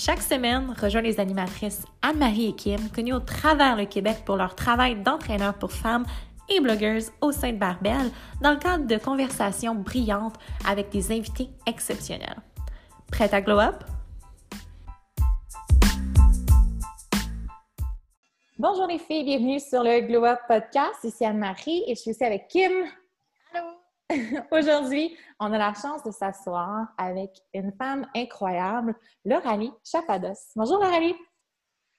Chaque semaine, rejoins les animatrices Anne-Marie et Kim, connues au travers le Québec pour leur travail d'entraîneur pour femmes et blogueuses au sein de Barbel, dans le cadre de conversations brillantes avec des invités exceptionnels. Prête à glow up? Bonjour les filles, bienvenue sur le Glow Up Podcast. Ici Anne-Marie et je suis aussi avec Kim. Aujourd'hui, on a la chance de s'asseoir avec une femme incroyable, Lauralie Chapados. Bonjour Lauralie.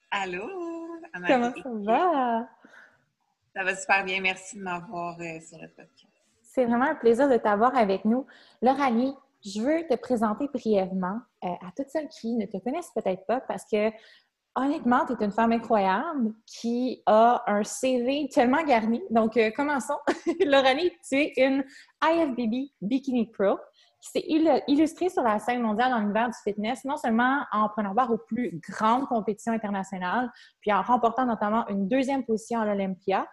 Allô. Comment ça va? Ça va super bien. Merci de m'avoir euh, sur le podcast. C'est vraiment un plaisir de t'avoir avec nous. Lauralie, je veux te présenter brièvement euh, à toutes celles qui ne te connaissent peut-être pas parce que honnêtement, tu es une femme incroyable qui a un CV tellement garni. Donc, euh, commençons. Lauranie, tu es une IFBB Bikini Pro qui s'est illustrée sur la scène mondiale dans l'univers du fitness, non seulement en prenant part aux plus grandes compétitions internationales, puis en remportant notamment une deuxième position à l'Olympia.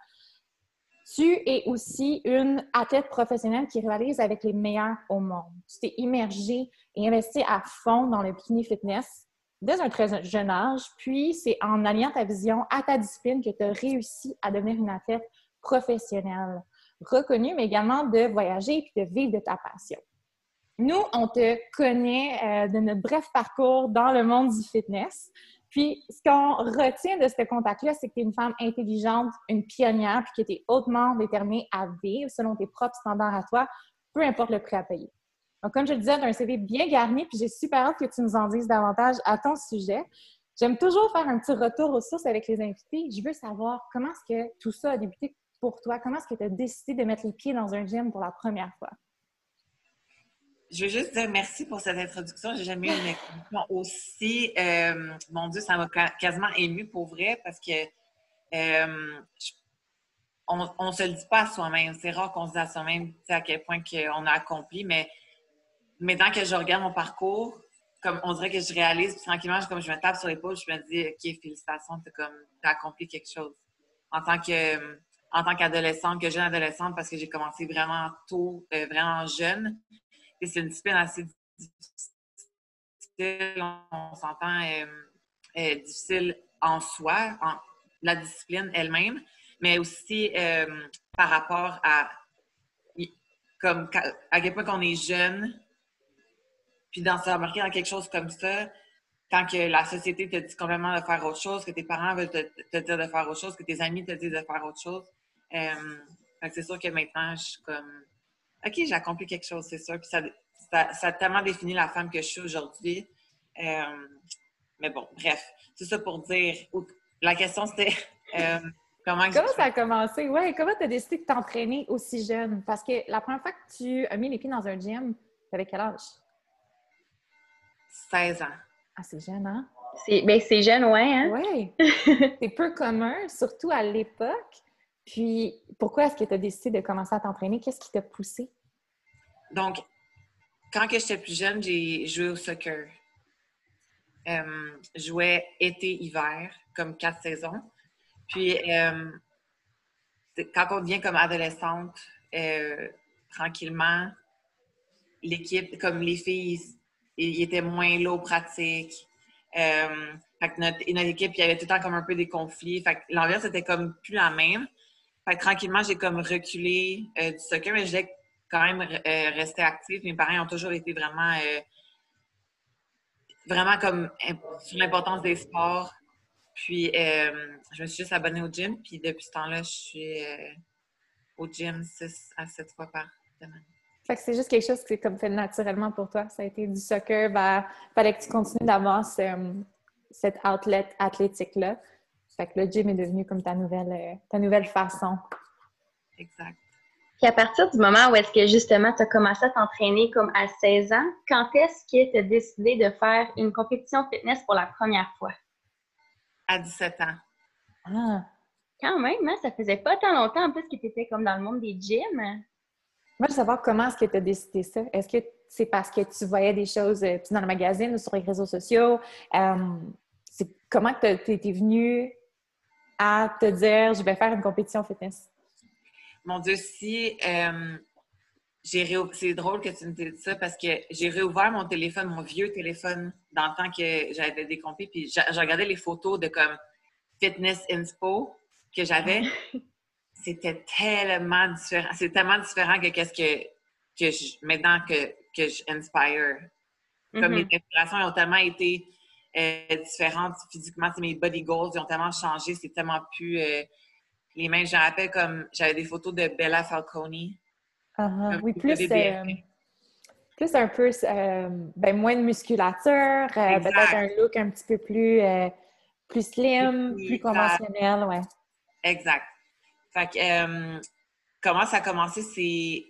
Tu es aussi une athlète professionnelle qui rivalise avec les meilleurs au monde. Tu t'es immergée et investie à fond dans le bikini fitness dès un très jeune âge. Puis, c'est en alliant ta vision à ta discipline que tu as réussi à devenir une athlète professionnelle, reconnue, mais également de voyager et de vivre de ta passion. Nous, on te connaît euh, de notre bref parcours dans le monde du fitness. Puis, ce qu'on retient de ce contact-là, c'est que tu es une femme intelligente, une pionnière, puis que tu es hautement déterminée à vivre selon tes propres standards à toi, peu importe le prix à payer. Donc, comme je le disais, tu un CV bien garni, puis j'ai super hâte que tu nous en dises davantage à ton sujet. J'aime toujours faire un petit retour aux sources avec les invités. Je veux savoir comment est-ce que tout ça a débuté pour toi? Comment est-ce que tu as décidé de mettre les pieds dans un gym pour la première fois? Je veux juste dire merci pour cette introduction. J'ai jamais eu une introduction aussi. Euh, mon Dieu, ça m'a quasiment ému pour vrai parce que euh, on ne se le dit pas à soi-même. C'est rare qu'on se dise à soi-même à quel point on a accompli, mais maintenant que je regarde mon parcours, comme on dirait que je réalise, puis tranquillement, comme je me tape sur l'épaule, je me dis, OK, félicitations, tu as accompli quelque chose. En tant que en tant qu'adolescente, que jeune adolescente, parce que j'ai commencé vraiment tôt, euh, vraiment jeune. Et c'est une discipline assez difficile, on s'entend euh, euh, difficile en soi, en, la discipline elle-même, mais aussi par rapport à comme à quel point qu'on est jeune, puis dans s'embarquer dans quelque chose comme ça, quand que la société te dit complètement de faire autre chose, que tes parents veulent te, dire de faire autre chose, que tes amis te disent de faire autre chose. Euh, c'est sûr que maintenant, je suis comme OK, j'ai accompli quelque chose, c'est sûr. Puis ça, ça, a tellement défini la femme que je suis aujourd'hui. Euh, mais bon, bref, c'est ça pour dire. La question, c'était euh, comment... Comment ça a commencé? Oui, comment tu as décidé de t'entraîner aussi jeune? Parce que la première fois que tu as mis les pieds dans un gym, tu avais quel âge? 16 ans. Ah, c'est jeune, hein? C'est ben, jeune, ouais, hein? Oui. c'est peu commun, surtout à l'époque. Puis, pourquoi est-ce que tu as décidé de commencer à t'entraîner? Qu'est-ce qui t'a poussé? Donc, quand j'étais plus jeune, j'ai joué au soccer. Euh, je jouais été-hiver, comme quatre saisons. Puis, euh, quand on devient comme adolescente, euh, tranquillement, l'équipe, comme les filles, il était moins low pratique. Euh, fait que notre, notre, équipe, il y avait tout le temps comme un peu des conflits. Fait que l'ambiance était comme plus la même. Fait que tranquillement, j'ai comme reculé euh, du soccer, mais j'ai quand même euh, resté active. Mes parents ont toujours été vraiment, vraiment comme sur l'importance des sports. Puis, je me suis juste abonnée au gym. Puis, depuis ce temps-là, je suis au gym 6 à 7 fois par semaine. Fait que c'est juste quelque chose qui s'est comme fait naturellement pour toi. Ça a été du soccer il fallait que tu continues d'avoir cette outlet athlétique-là. Fait que le gym est devenu comme ta nouvelle, euh, ta nouvelle façon. Exact. Puis à partir du moment où est-ce que justement tu as commencé à t'entraîner comme à 16 ans, quand est-ce que tu as décidé de faire une compétition fitness pour la première fois? À 17 ans. Ah. Quand même, hein? ça faisait pas tant longtemps en plus que tu étais comme dans le monde des gyms. Moi, je veux savoir comment est-ce que tu as décidé ça? Est-ce que c'est parce que tu voyais des choses euh, dans le magazine ou sur les réseaux sociaux? Euh, c'est comment tu es venu à te dire je vais faire une compétition fitness? Mon Dieu, si euh, c'est drôle que tu me dises ça parce que j'ai réouvert mon téléphone, mon vieux téléphone, dans le temps que j'avais des compés, puis j'ai regardé les photos de comme fitness inspo que j'avais. C'était tellement différent. C'est tellement différent que qu'est-ce que, que je, maintenant que, que je inspire. Comme les mm-hmm. inspirations ont tellement été euh, différentes physiquement. Mes body goals ils ont tellement changé. C'est tellement plus euh, les mêmes. Je rappelle comme j'avais des photos de Bella Falcone Uh Oui, plus, euh, plus un peu, ben, moins de musculature, peut-être un look un petit peu plus, plus slim, plus, conventionnel, ouais. Exact. Fait que, comment ça a commencé, c'est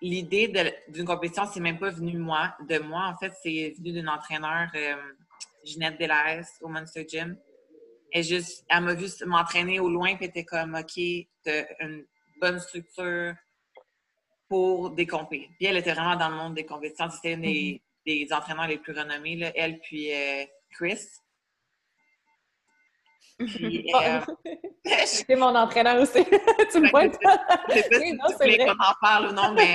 l'idée d'une compétition, c'est même pas venu moi, de moi. En fait, c'est venu d'une entraîneur, Ginette Delahaye, au Monster Gym. Et juste, elle m'a vu m'entraîner au loin, puis était comme, OK, t'as une bonne structure, pour des compétitions. Puis elle était vraiment dans le monde des compétitions. C'était une des, mm-hmm. entraîneurs les plus renommés, là. elle puis euh, Chris. Euh, c'est mon entraîneur aussi. tu me pointes? Je sais pas si tu en parle ou non, mais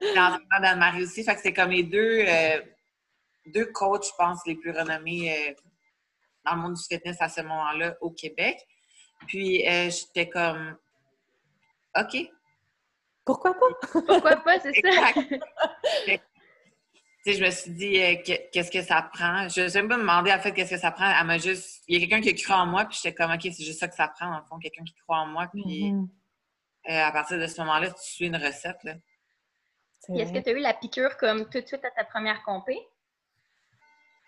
c'est l'entraîneur d'Anne-Marie aussi. Fait que c'est comme les deux, euh, deux coachs, je pense, les plus renommés dans le monde du fitness à ce moment-là au Québec. Puis j'étais comme OK, pourquoi pas? Pourquoi pas, c'est ça? Je me suis dit, euh, qu'est-ce que ça prend? Je ne pas me demander, en fait, qu'est-ce que ça prend. Elle m'a juste... Il y a quelqu'un qui cru en moi, puis j'étais comme, OK, c'est juste ça que ça prend, en fond, quelqu'un qui croit en moi. Puis mm-hmm. euh, à partir de ce moment-là, tu suis une recette. Là. Est-ce que tu as eu la piqûre comme tout de suite à ta première compé?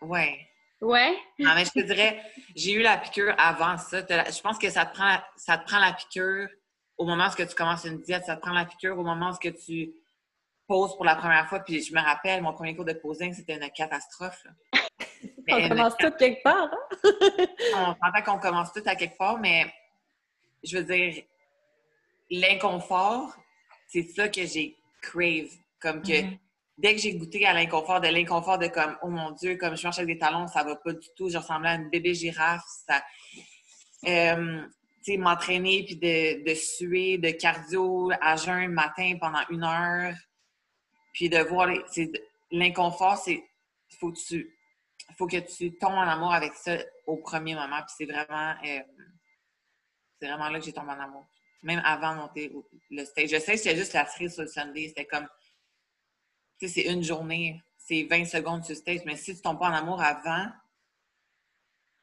Oui. Ouais. Non, mais je te dirais, j'ai eu la piqûre avant ça. Je pense que ça te prend, ça te prend la piqûre au moment où tu commences une diète, ça te prend la piqûre. Au moment où tu poses pour la première fois, puis je me rappelle, mon premier cours de posing, c'était une catastrophe. on commence tout quelque part. Hein? on s'entend qu'on commence tout à quelque part, mais je veux dire, l'inconfort, c'est ça que j'ai crave. Comme que mm-hmm. dès que j'ai goûté à l'inconfort, de l'inconfort de comme, oh mon Dieu, comme je marche avec des talons, ça va pas du tout. Je ressemblais à une bébé girafe. Ça, euh, m'entraîner puis de, de, suer, de cardio à jeun matin pendant une heure, puis de voir l'inconfort, c'est faut que tu faut que tu tombes en amour avec ça au premier moment, puis c'est vraiment euh, c'est vraiment là que j'ai tombé en amour. Même avant de monter le stage. Je sais que c'était juste la cerise sur le Sunday, c'était comme tu sais, c'est une journée, c'est 20 secondes sur le stage, mais si tu tombes pas en amour avant,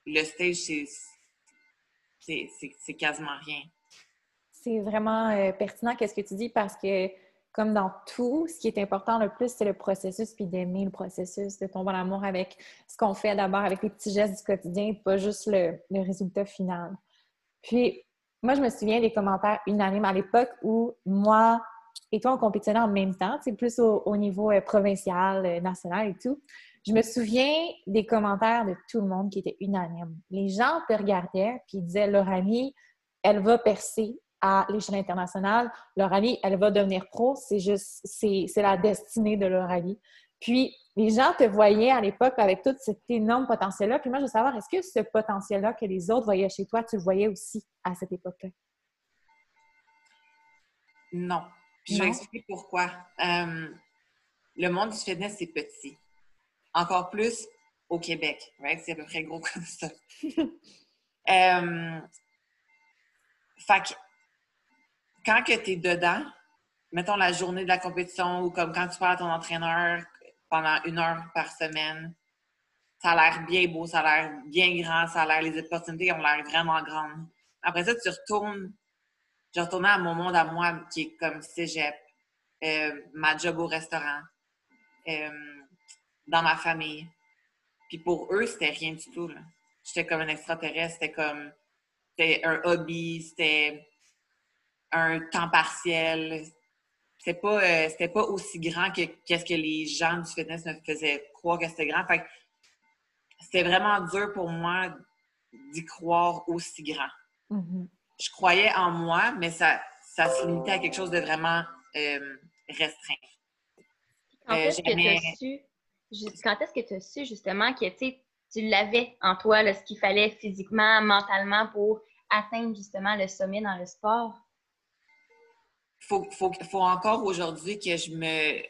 le stage, c'est quasiment rien. C'est vraiment euh, pertinent qu'est-ce que tu dis parce que comme dans tout, ce qui est important le plus, c'est le processus, puis d'aimer le processus, de tomber en amour avec ce qu'on fait d'abord, avec les petits gestes du quotidien, pas juste le, résultat final. Puis, moi, je me souviens des commentaires unanimes à l'époque où moi et toi, on compétitionnait en même temps, c'est plus au, niveau euh, provincial, euh, national et tout. Je me souviens des commentaires de tout le monde qui étaient unanimes. Les gens te regardaient puis ils disaient leur amie, elle va percer à l'échelle internationale. Leur amie, elle va devenir pro. C'est juste, c'est, la destinée de leur amie. Puis les gens te voyaient à l'époque avec tout cet énorme potentiel-là. Puis moi, je veux savoir, est-ce que ce potentiel-là que les autres voyaient chez toi, tu le voyais aussi à cette époque-là? Non. Puis je vais expliquer pourquoi. Euh, le monde du fitness, c'est petit. Encore plus au Québec, right? C'est à peu près gros comme ça. euh, fait quand que tu es dedans, mettons la journée de la compétition ou comme quand tu parles à ton entraîneur pendant une heure par semaine, ça a l'air bien beau, ça a l'air bien grand, ça a l'air, les opportunités ont l'air vraiment grandes. Après ça, tu retournes, je retournais à mon monde à moi qui est comme cégep, euh, ma job au restaurant. Euh, dans ma famille. Puis pour eux, c'était rien du tout. J'étais comme un extraterrestre, c'était comme c'était un hobby, c'était un temps partiel. C'était pas, euh, c'était pas aussi grand que qu'est-ce que les gens du fitness me faisaient croire que c'était grand. Fait c'était vraiment dur pour moi d'y croire aussi grand. Mm-hmm. je croyais en moi, mais ça, ça se limitait à quelque chose de vraiment euh, restreint. Quand est-ce que tu as su, quand est-ce que tu as su justement que tu l'avais en toi, ce qu'il fallait physiquement, mentalement pour atteindre justement le sommet dans le sport? Faut, faut, faut encore aujourd'hui que je me,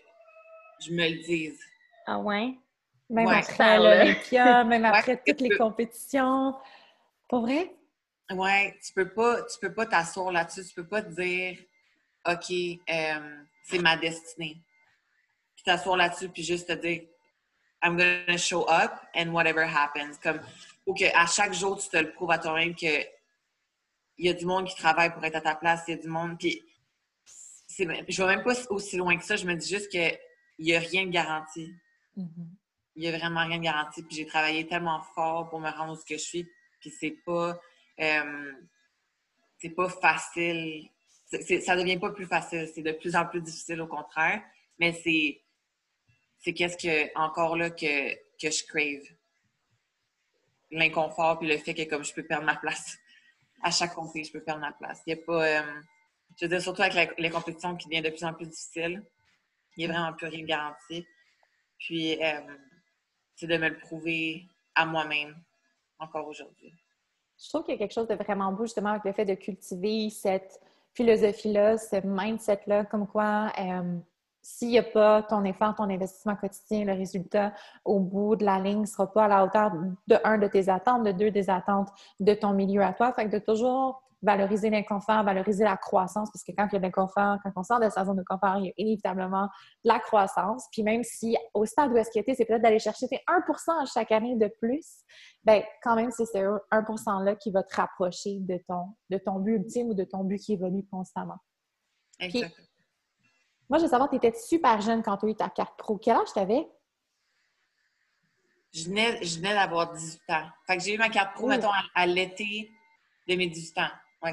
je me le dise. Ah ouais? Même après l'Olympia, même après toutes les compétitions. Pas vrai? Ouais, tu peux pas, tu peux pas t'asseoir là-dessus, tu peux pas te dire OK, euh, c'est ma destinée. Puis t'asseoir là-dessus, puis juste te dire I'm gonna show up and whatever happens. Comme, ou que à chaque jour, tu te le prouves à toi-même que il y a du monde qui travaille pour être à ta place, il y a du monde. Puis, je vais même pas aussi loin que ça, je me dis juste qu'il n'y a rien de garanti. Mm-hmm. Il n'y a vraiment rien de garanti. Puis j'ai travaillé tellement fort pour me rendre où ce que je suis, puis c'est pas. Euh, c'est pas facile. ça devient pas plus facile, c'est de plus en plus difficile au contraire. Mais c'est c'est qu'est-ce que, encore là, que, que je crave. L'inconfort, puis le fait que comme je peux perdre ma place. À chaque conflit, je peux perdre ma place. Il n'y a pas. Euh, je veux dire, surtout avec les compétitions qui deviennent de plus en plus difficiles, il n'y a vraiment plus rien de garanti. Puis, euh, c'est de me le prouver à moi-même encore aujourd'hui. Je trouve qu'il y a quelque chose de vraiment beau justement avec le fait de cultiver cette philosophie-là, ce mindset-là, comme quoi euh, s'il n'y a pas ton effort, ton investissement quotidien, le résultat au bout de la ligne ne sera pas à la hauteur de un de tes attentes, de deux des attentes de ton milieu à toi. Fait que de toujours valoriser l'inconfort, valoriser la croissance, parce que quand il y a de l'inconfort, quand on sort de sa zone de confort, il y a inévitablement de la croissance. Puis même si au stade où est-ce qu'il c'est peut-être d'aller chercher 1% chaque année de plus, bien quand même, c'est ce 1% là qui va te rapprocher de ton, de ton but ultime ou de ton but qui évolue constamment. Exactement. Moi, je veux savoir, tu étais super jeune quand tu as eu ta carte pro. Quel âge tu avais? Je venais, d'avoir 18 ans. Fait que j'ai eu ma carte pro, mettons, à, l'été de mes 18 ans. Ouais,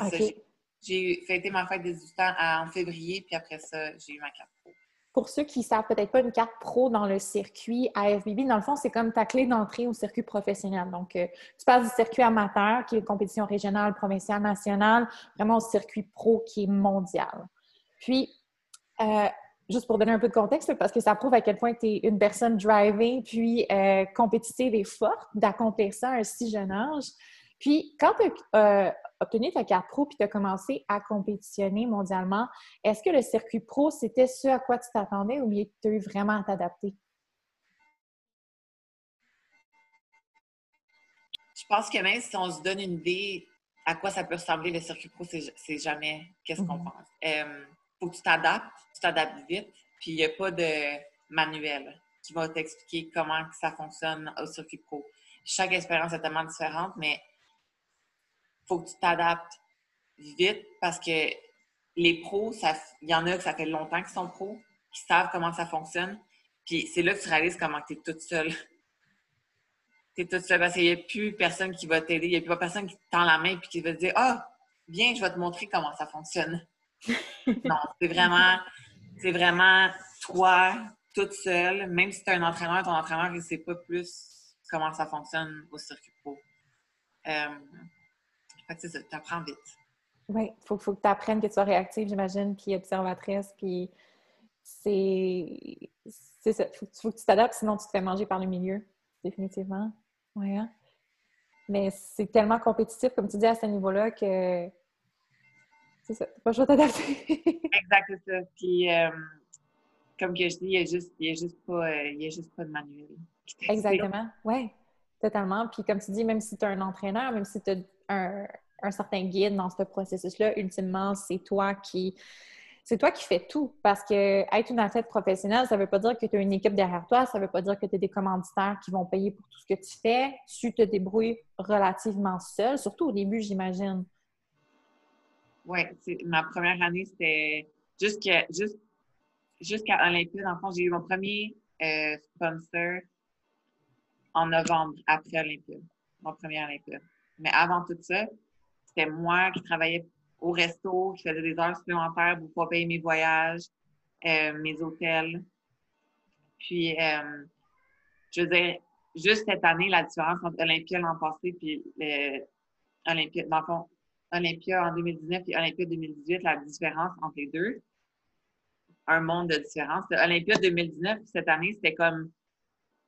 J'ai fêté ma fête des 18 ans en février, puis après ça, j'ai eu ma carte pro. Pour ceux qui ne savent peut-être pas une carte pro dans le circuit AFBB, dans le fond, c'est comme ta clé d'entrée au circuit professionnel. Donc, euh, tu passes du circuit amateur, qui est une compétition régionale, provinciale, nationale, vraiment au circuit pro qui est mondial. Puis, euh, juste pour donner un peu de contexte, parce que ça prouve à quel point tu es une personne driving, puis euh, compétitive et forte d'accomplir ça à un si jeune âge. Puis, quand tu as euh, obtenu ta carte pro puis tu as commencé à compétitionner mondialement, est-ce que le circuit pro, c'était ce à quoi tu t'attendais ou tu as eu vraiment à t'adapter? Je pense que même si on se donne une idée à quoi ça peut ressembler le circuit pro, c'est jamais qu'est-ce qu'on mm-hmm. pense faut que tu t'adaptes, tu t'adaptes vite, puis il n'y a pas de manuel qui va t'expliquer comment ça fonctionne au circuit pro. Chaque expérience est tellement différente, mais faut que tu t'adaptes vite parce que les pros, il y en a que ça fait longtemps qu'ils sont pros, qui savent comment ça fonctionne. Puis c'est là que tu réalises comment tu es toute seule. tu es toute seule parce qu'il n'y a plus personne qui va t'aider, il n'y a plus personne qui te tend la main et qui va te dire Ah, viens, je vais te montrer comment ça fonctionne non, c'est vraiment, c'est vraiment toi, toute seule, même si tu as un entraîneur, ton entraîneur, ne sait pas plus comment ça fonctionne au circuit pro. Euh, c'est ça, tu apprends vite. Oui, il faut, faut, que tu apprennes que tu sois réactive, j'imagine, puis observatrice, puis c'est... C'est ça, il faut, que tu t'adaptes, sinon tu te fais manger par le milieu, définitivement. Ouais, hein? Mais c'est tellement compétitif, comme tu dis, à ce niveau-là, que c'est ça. Pas juste t'adapter. exact, c'est ça. Puis, euh, comme que je dis, il n'y a, juste, a, juste pas, euh, a juste pas de manuel. Exactement. Oui, totalement. Puis, comme tu dis, même si tu as un entraîneur, même si tu as un, certain guide dans ce processus-là, ultimement, c'est toi qui c'est toi qui fais tout. Parce que être une athlète professionnelle, ça ne veut pas dire que tu as une équipe derrière toi, ça ne veut pas dire que tu as des commanditaires qui vont payer pour tout ce que tu fais. Tu te débrouilles relativement seul, surtout au début, j'imagine. Oui, ma première année, c'était jusqu'à jusqu'à Olympia. Dans le j'ai eu mon premier euh, sponsor en novembre, après Olympia, mon premier Olympia. Mais avant tout ça, c'était moi qui travaillais au resto, qui faisais des heures supplémentaires pour pouvoir payer mes voyages, euh, mes hôtels. Puis, euh, je veux dire, juste cette année, la différence entre Olympia l'an passé puis Olympia, dans le fond, Olympia en 2019 et Olympia 2018, la différence entre les deux. Un monde de différence. Olympia 2019, cette année, c'était comme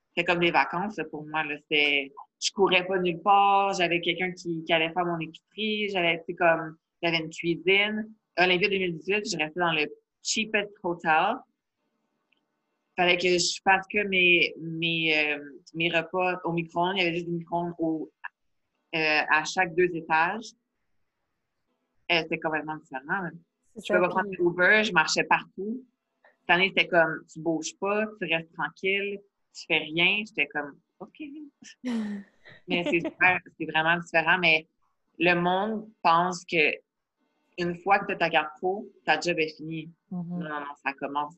c'était comme des vacances pour moi. C'était, je courais pas nulle part, j'avais quelqu'un qui, qui, allait faire mon épicerie, j'avais comme j'avais une cuisine. Olympia 2018, je restais dans le cheapest hotel. Fallait que je fasse que mes, mes, euh, mes repas au micro-ondes. Il y avait juste des micro-ondes euh, à chaque deux étages. Euh, c'était complètement différent. Je pouvais pas prendre Uber, je marchais partout. Cette année, c'était comme tu bouges pas, tu restes tranquille, tu fais rien. J'étais comme OK. mais c'est vraiment différent. Mais le monde pense que une fois que tu as ta carte pro, ta job est finie. Mm-hmm. Non, non, non, ça commence.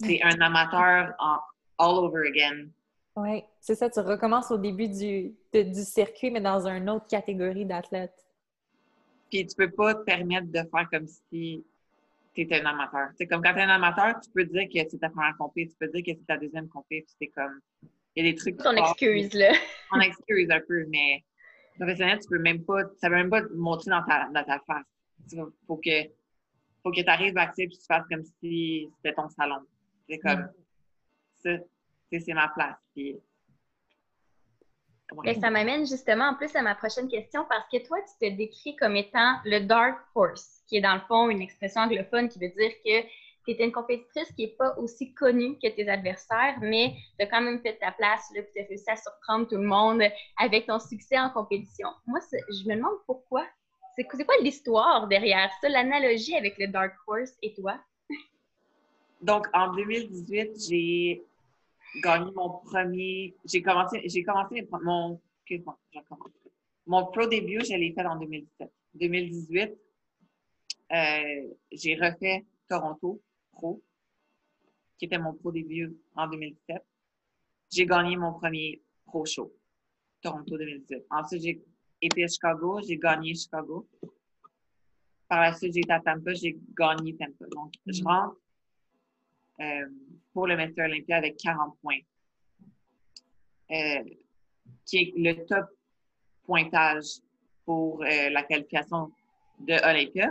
C'est un amateur en all over again. Oui, c'est ça, tu recommences au début du, du circuit, mais dans une autre catégorie d'athlète. Puis tu peux pas te permettre de faire comme si tu étais un amateur. C'est comme quand tu es un amateur, tu peux dire que c'est ta première compé, tu peux dire que c'est ta deuxième compé, puis c'est comme. Il y a des trucs. Ton excuse, là. Ton excuse un peu, mais professionnel, tu peux même pas. Ça veut même pas te montrer dans ta, dans ta face. Il faut que, faut que tu arrives à et tu fasses comme si c'était ton salon. C'est comme. Mm. Ça, c'est ma place. Puis, mais ça m'amène justement en plus à ma prochaine question parce que toi, tu te décris comme étant le Dark Horse, qui est dans le fond une expression anglophone qui veut dire que tu étais une compétitrice qui n'est pas aussi connue que tes adversaires, mais tu as quand même fait ta place, là, puis tu as réussi à surprendre tout le monde avec ton succès en compétition. Moi, je me demande pourquoi. C'est quoi l'histoire derrière ça, l'analogie avec le Dark Horse et toi? Donc, en 2018, j'ai gagné mon premier. J'ai commencé, j'ai commencé mon. Excuse-moi, Mon pro début, je l'ai fait en 2017. 2018, euh, j'ai refait Toronto Pro, qui était mon pro début en 2017. J'ai gagné mon premier pro show, Toronto 2018. Ensuite, j'ai été à Chicago, j'ai gagné Chicago. Par la suite, j'ai été à Tampa, j'ai gagné Tampa. Donc, je mm. rentre euh, pour le Master Olympia avec 40 points, euh, qui est le top pointage pour euh, la qualification de Olympia.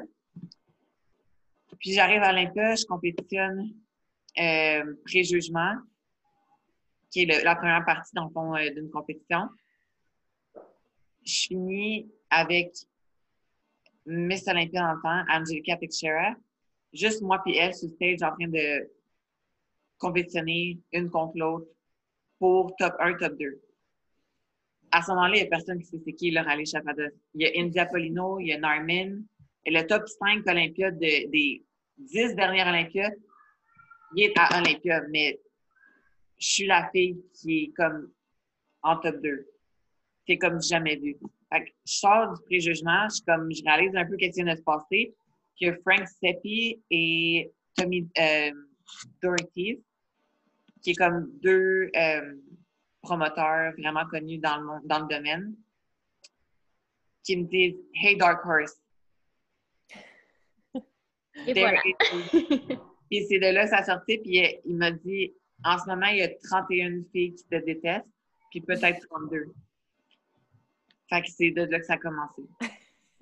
Puis j'arrive à Olympia, je compétitionne pré-jugement, qui est la première partie fond d'une compétition. Je finis avec Miss Olympia le temps, Angelica Teixeira, juste moi puis elle sur stage en train de compétitionner une contre l'autre pour top 1, top 2. À ce moment-là, il n'y a personne qui sait c'est qui leur aller Chapados. Il y a India Polino, il y a Narmin. Et le top 5 Olympiades des 10 dernières Olympiades, il est à Olympia, mais je suis la fille qui est comme en top 2. C'est comme jamais vu. Fait que je sors du préjugement, je, comme, je réalise un peu ce qui vient de se passer, que Frank Seppi et Tommy euh, Doherty qui est comme deux euh, promoteurs vraiment connus dans le, dans le domaine, qui me disent Hey Dark Horse. Et voilà. puis c'est de là que ça sorti, puis il, m'a dit En ce moment, il y a 31 filles qui te détestent, puis peut-être 32. Fait que c'est de là que ça a commencé.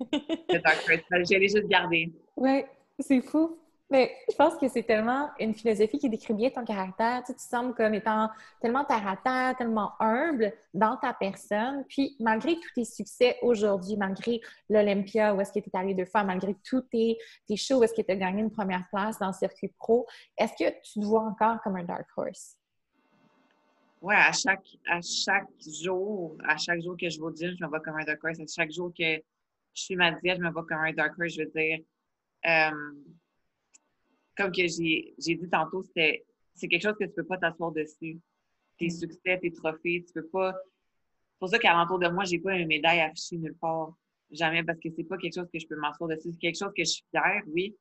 le Dark Horse. J'allais juste garder. Oui, c'est fou. Mais je pense que c'est tellement une philosophie qui décrit bien ton caractère. Tu, te sembles comme étant tellement terre tellement humble dans ta personne. Puis, malgré tous tes succès aujourd'hui, malgré l'Olympia où est-ce que tu es allé deux fois, malgré tous tes, tes shows où est-ce que tu as gagné une première place dans le circuit pro, est-ce que tu te vois encore comme un dark horse? Oui, à chaque, à chaque jour, à chaque jour que je vais gym, je me vois comme un dark horse. À chaque jour que je suis ma diète, je me vois comme un dark horse. Je veux dire, euh, comme que j'ai dit tantôt, c'est quelque chose que tu peux pas t'asseoir dessus. Tes mm. succès, tes trophées, tu peux pas. C'est pour ça qu'à l'entour de moi, j'ai pas une médaille affichée nulle part. Jamais, parce que c'est pas quelque chose que je peux m'asseoir dessus. C'est quelque chose que je suis fière, oui,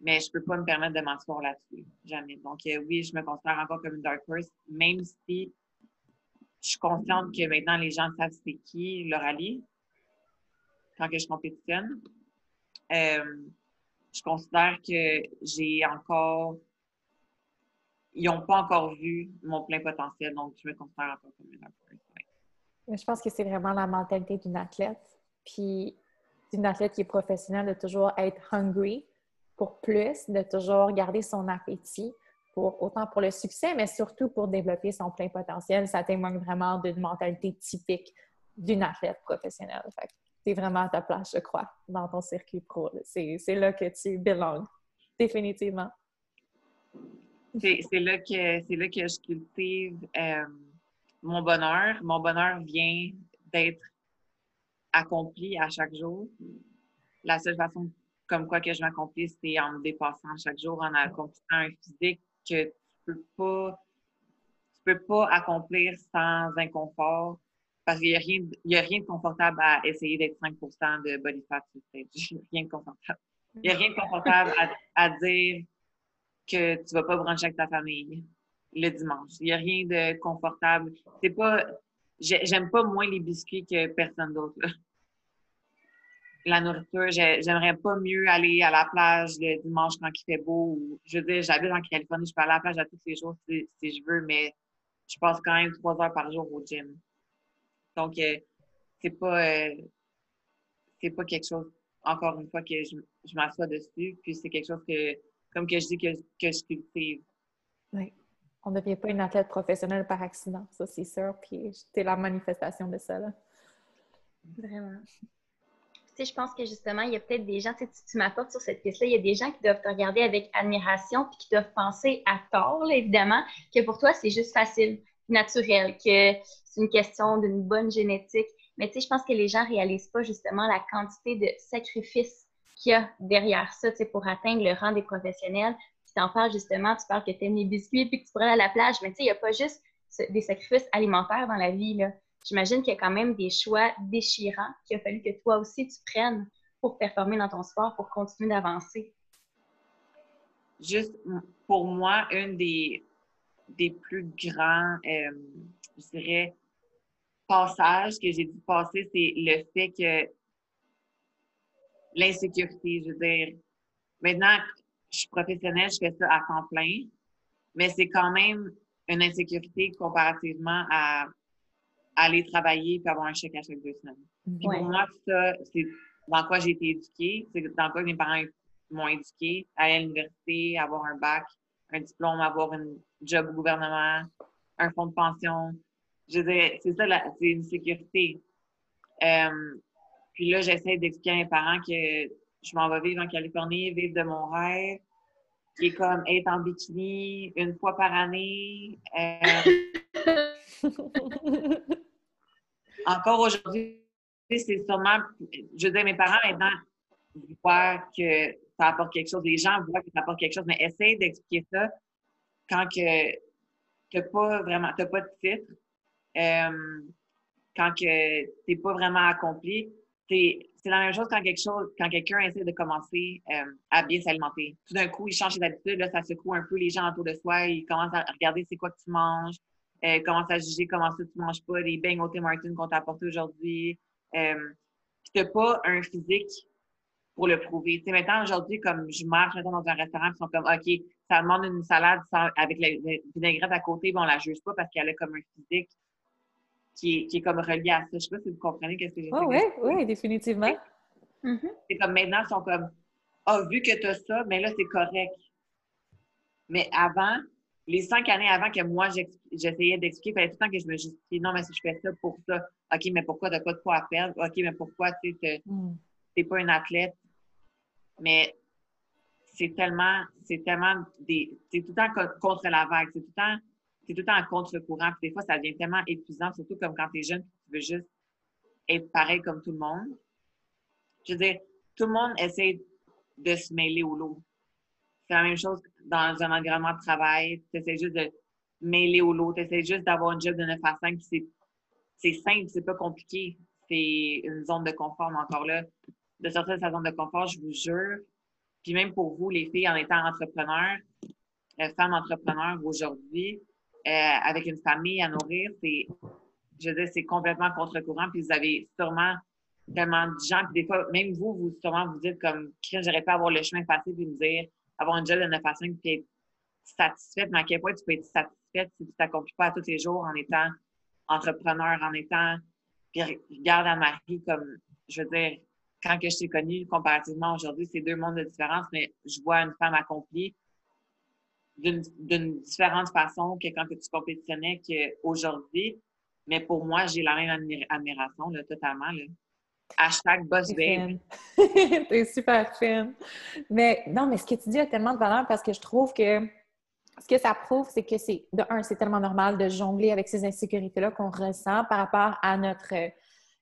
mais je peux pas me permettre de m'asseoir là-dessus. Jamais. Donc, euh, oui, je me considère encore comme une Dark Horse, même si je suis consciente que maintenant les gens savent c'est qui le rallye quand que je compétitionne. Euh, je considère que j'ai encore. Ils n'ont pas encore vu mon plein potentiel, donc je me considère encore comme une athlète. Je pense que c'est vraiment la mentalité d'une athlète. Puis d'une athlète qui est professionnelle de toujours être hungry pour plus, de toujours garder son appétit, pour, autant pour le succès, mais surtout pour développer son plein potentiel. Ça témoigne vraiment d'une mentalité typique d'une athlète professionnelle. Vraiment à ta place, je crois, dans ton circuit pro. C'est là que tu belongs, définitivement. C'est là, que, là que je cultive euh, mon bonheur. Mon bonheur vient d'être accompli à chaque jour. La seule façon comme quoi que je m'accomplis, c'est en me dépassant chaque jour, en accomplissant un physique que tu peux peux pas accomplir sans inconfort. Parce qu'il n'y a, rien, a rien de confortable à essayer d'être 5% de body fat sur stage. Rien de confortable. Il n'y a rien de confortable à, dire que tu ne vas pas brancher avec ta famille le dimanche. Il n'y a rien de confortable. C'est pas. J'aime pas moins les biscuits que personne d'autre la nourriture. J'aimerais pas mieux aller à la plage le dimanche quand il fait beau. je veux dire, j'habite en Californie, je peux aller à la plage à tous les jours si, je veux, mais je passe quand même trois heures par jour au gym. Donc, euh, c'est pas, euh, c'est pas quelque chose, encore une fois, que je, je m'assois dessus. Puis c'est quelque chose que, comme que je dis, que, que je cultive. Oui. On ne devient pas une athlète professionnelle par accident, ça c'est sûr. Puis c'est la manifestation de ça. Là. Vraiment je pense que justement, il y a peut-être des gens, tu, tu m'apportes sur cette piste-là, il y a des gens qui doivent te regarder avec admiration puis qui doivent penser à tort, évidemment, que pour toi, c'est juste facile, naturel, que c'est une question d'une bonne génétique. Mais tu sais, je pense que les gens ne réalisent pas justement la quantité de sacrifices qu'il y a derrière ça, tu sais, pour atteindre le rang des professionnels. Tu t'en parles justement, tu parles que tu aimes les biscuits puis que tu pourrais aller à la plage, mais tu sais, il n'y a pas juste des sacrifices alimentaires dans la vie, là j'imagine qu'il y a quand même des choix déchirants qu'il a fallu que toi aussi tu prennes pour performer dans ton sport, pour continuer d'avancer. Juste pour moi, une des, des plus grands, euh, je dirais, passages que j'ai dû passer, c'est le fait que l'insécurité, je veux dire, maintenant, je suis professionnelle, je fais ça à temps plein, mais c'est quand même une insécurité comparativement à aller travailler puis avoir un chèque à chaque deux semaines. Puis pour moi, ça, c'est dans quoi j'ai été éduquée, c'est dans quoi mes parents m'ont éduquée, aller à l'université, avoir un bac, un diplôme, avoir un job au gouvernement, un fonds de pension. Je veux c'est ça, c'est une sécurité. Euh, puis là, j'essaie d'expliquer à mes parents que je m'en vais vivre en Californie, vivre de mon rêve, qui est comme être en bikini une fois par année. Euh, encore aujourd'hui, c'est sûrement, je veux dire, mes parents maintenant voient que ça apporte quelque chose, les gens voient que ça apporte quelque chose, mais essaye d'expliquer ça quand que tu n'as pas vraiment, t'as pas de titre, euh, quand que t'es pas vraiment accompli. C'est la même chose quand quelque chose, quand quelqu'un essaie de commencer euh, à bien s'alimenter. Tout d'un coup, il change ses habitudes, là, ça secoue un peu les gens autour de soi, ils commencent à regarder c'est quoi que tu manges, euh, commence à juger comment ça tu manges pas, les beignes au Tim Martin qu'on t'a apporté aujourd'hui. Euh, tu n'as pas un physique pour le prouver. Tu sais, maintenant, aujourd'hui, comme je marche dans un restaurant, ils sont comme, OK, ça demande une salade avec la, vinaigrette à côté, bon, on la juge pas parce qu'elle a comme un physique qui est, qui est comme relié à ça. Je sais pas si vous comprenez qu'est-ce que j'ai oh, Oui, oui, définitivement. Mm-hmm. C'est comme maintenant, ils sont comme, ah, vu que tu as ça, mais là, c'est correct. Mais avant, les cinq années avant que moi, j'essayais d'expliquer, il fallait tout le temps que je me justifie. Non, mais si je fais ça pour ça, OK, mais pourquoi t'as pas de poids à perdre? OK, mais pourquoi tu n'es mm. pas un athlète? Mais c'est tellement, c'est tellement des. C'est tout le temps contre la vague. C'est tout le temps, c'est tout le temps en contre-courant. Puis des fois, ça devient tellement épuisant, surtout comme quand tu es jeune, tu veux juste être pareil comme tout le monde. Je veux dire, tout le monde essaie de se mêler au lot. C'est la même chose dans un environnement de travail. Tu essaies juste de mêler au lot. Tu essaies juste d'avoir un job de 9 à 5. C'est simple, c'est pas compliqué. C'est une zone de confort, encore là, de sortir de sa zone de confort, je vous jure. Puis même pour vous, les filles, en étant entrepreneurs, euh, entrepreneurs aujourd'hui, euh, avec une famille à nourrir, c'est, je veux dire, c'est complètement contre-courant. Puis vous avez sûrement tellement de gens, puis des fois, même vous, vous sûrement vous dites comme, j'aurais pas avoir le chemin facile puis me dire, avoir un job de 9 à 5 et être satisfaite, mais à quel point tu peux être satisfaite si tu t'accomplis pas tous les jours en étant entrepreneur, en étant. Puis regarde à Marie comme, je veux dire, quand que je t'ai connue, comparativement aujourd'hui, c'est deux mondes de différence, mais je vois une femme accomplie d'une différente façon que quand que tu compétitionnais qu'aujourd'hui. Mais pour moi, j'ai la même admiration, là, totalement. Là. Hashtag boss babe. T'es super fine. Mais non, mais ce que tu dis a tellement de valeur parce que je trouve que ce que ça prouve, c'est que c'est, de un, c'est tellement normal de jongler avec ces insécurités-là qu'on ressent par rapport à notre,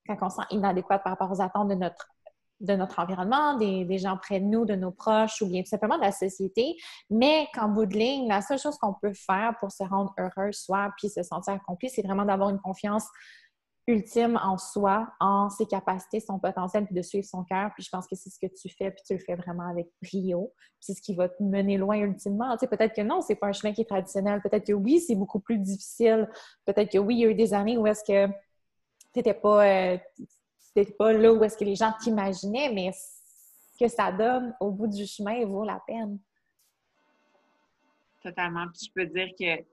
quand on sent inadéquat par rapport aux attentes de notre de notre environnement, des, gens près de nous, de nos proches ou bien tout simplement de la société, mais qu'en bout de ligne, la seule chose qu'on peut faire pour se rendre heureux, soi, puis se sentir accompli, c'est vraiment d'avoir une confiance ultime en soi, en ses capacités, son potentiel, puis de suivre son cœur. Puis je pense que c'est ce que tu fais, puis tu le fais vraiment avec brio. c'est ce qui va te mener loin ultimement. Tu sais, peut-être que non, c'est pas un chemin qui est traditionnel. Peut-être que oui, c'est beaucoup plus difficile. Peut-être que oui, il y a eu des années où est-ce que tu n'étais pas, euh, pas là où est-ce que les gens t'imaginaient, mais ce que ça donne au bout du chemin vaut la peine. Totalement. Puis je peux dire que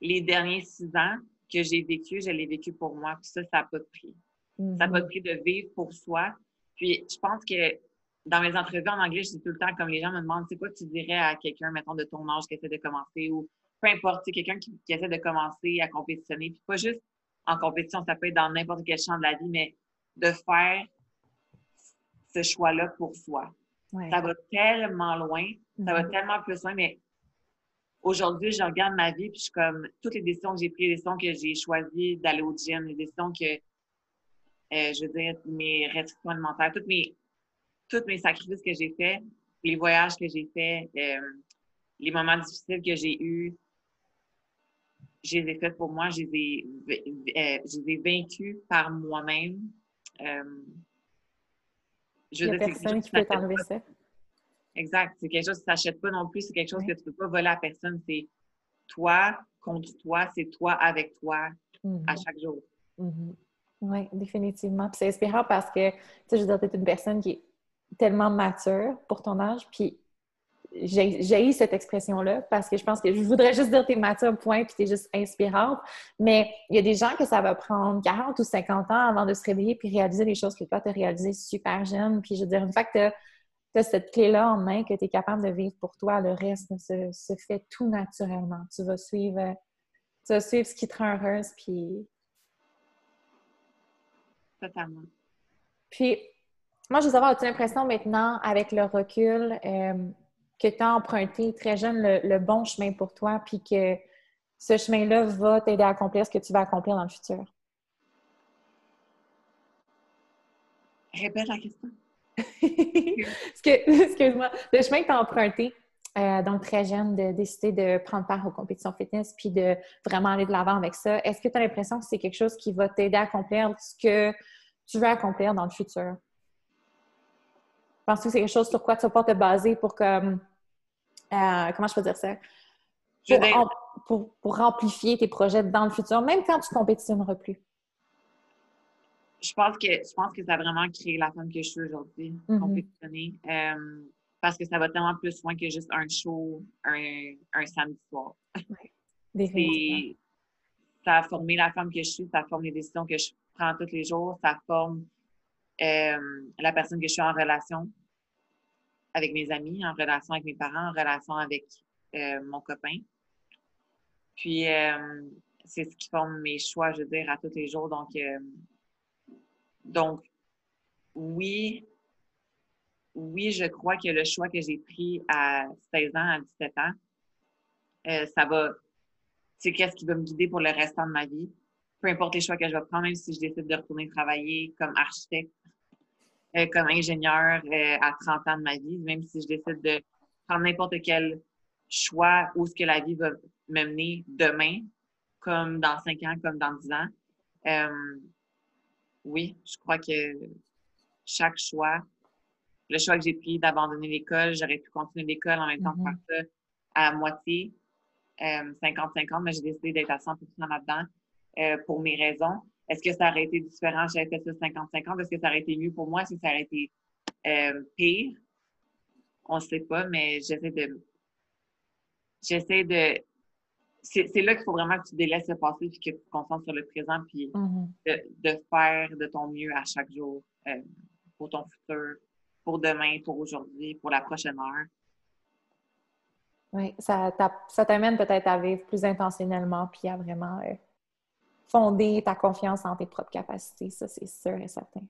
les derniers six ans, que j'ai vécu, je l'ai vécu pour moi. Puis ça, ça n'a pas de prix. Ça n'a pas de mhm. prix de vivre pour soi. Puis je pense que dans mes entrevues en anglais, je dis tout le temps, comme les gens me demandent, c'est quoi tu dirais à quelqu'un, mettons, de ton âge qui essaie de commencer ou peu importe, c'est quelqu'un qui, essaie de commencer à compétitionner. Puis pas juste en compétition, ça peut être dans n'importe quel champ de la vie, mais de faire ce choix-là pour soi. Ça va tellement loin, ça va mhm. tellement plus loin, mais aujourd'hui, je regarde ma vie, puis je suis comme, toutes les décisions que j'ai prises, les décisions que j'ai choisi d'aller au gym, les décisions que, euh, je veux dire, mes restrictions alimentaires, tous mes, tous mes sacrifices que j'ai faits, les voyages que j'ai faits, euh, les moments difficiles que j'ai eus, je les ai faits pour moi, je les ai, euh, je les ai vaincus par moi-même. Je veux Il n'y a personne qui peut t'enlever ça. Exact. C'est quelque chose qui ne s'achète pas non plus. C'est quelque chose que tu ne peux pas voler à personne. C'est toi contre toi. C'est toi avec toi à mm-hmm. chaque jour. Mm-hmm. Oui, définitivement. c'est inspirant parce que, tu sais, je veux dire, tu es une personne qui est tellement mature pour ton âge. Puis j'ai eu cette expression-là parce que je pense que je voudrais juste dire t'es mature, point, puis t'es juste inspirante. Mais il y a des gens que ça va prendre 40 ou 50 ans avant de se réveiller puis réaliser les choses que toi, tu as réalisées super jeune. Puis je veux dire, une fois que tu as cette clé-là en main, que tu es capable de vivre pour toi, le reste se, fait tout naturellement. Tu vas suivre, tu vas suivre ce qui te rend heureuse, puis... Totalement. Puis, moi, je veux savoir, as-tu l'impression maintenant, avec le recul, euh, que tu as emprunté très jeune le, bon chemin pour toi, puis que ce chemin-là va t'aider à accomplir ce que tu vas accomplir dans le futur? Répète la question. Excuse-moi. Le chemin que tu as emprunté, euh, donc très jeune, de décider de prendre part aux compétitions fitness puis de vraiment aller de l'avant avec ça, est-ce que tu as l'impression que c'est quelque chose qui va t'aider à accomplir ce que tu veux accomplir dans le futur? Penses-tu que c'est quelque chose sur quoi tu vas pas te baser pour comme. Euh, comment je peux dire ça? Pour, pour, amplifier tes projets dans le futur, même quand tu compétitionneras plus? je pense que je pense que ça a vraiment créé la femme que je suis aujourd'hui, mm-hmm. compétitionner. Euh, parce que ça va tellement plus loin que juste un show un, un samedi soir. Oui, ça a formé la femme que je suis, ça forme les décisions que je prends tous les jours, ça forme euh, la personne que je suis en relation avec mes amis, en relation avec mes parents, en relation avec euh, mon copain. Puis, c'est ce qui forme mes choix, je veux dire, à tous les jours. Donc, donc, oui, oui, je crois que le choix que j'ai pris à 16 ans, à 17 ans, euh, ça va, c'est qu'est-ce qui va me guider pour le restant de ma vie. Peu importe les choix que je vais prendre, même si je décide de retourner travailler comme architecte, euh, comme ingénieur euh, à 30 ans de ma vie, même si je décide de prendre n'importe quel choix où ce que la vie va m'amener demain, comme dans 5 ans, comme dans 10 ans oui, je crois que chaque choix, le choix que j'ai pris d'abandonner l'école, j'aurais pu continuer l'école en même temps de mm-hmm. faire ça à moitié, 50-50, euh, mais j'ai décidé d'être à 100 là-dedans euh, pour mes raisons. Est-ce que ça aurait été différent si j'avais fait ça 50-50? Est-ce que ça aurait été mieux pour moi? si ça aurait été euh, pire? On ne sait pas, mais j'essaie de. J'essaie de c'est là qu'il faut vraiment que tu délaisses le passé puis que tu te concentres sur le présent puis mm-hmm. de, faire de ton mieux à chaque jour. Euh, pour ton futur, pour demain, pour aujourd'hui, pour la prochaine heure. Oui, ça, t'amène peut-être à vivre plus intentionnellement puis à vraiment euh, fonder ta confiance en tes propres capacités, ça c'est sûr et certain.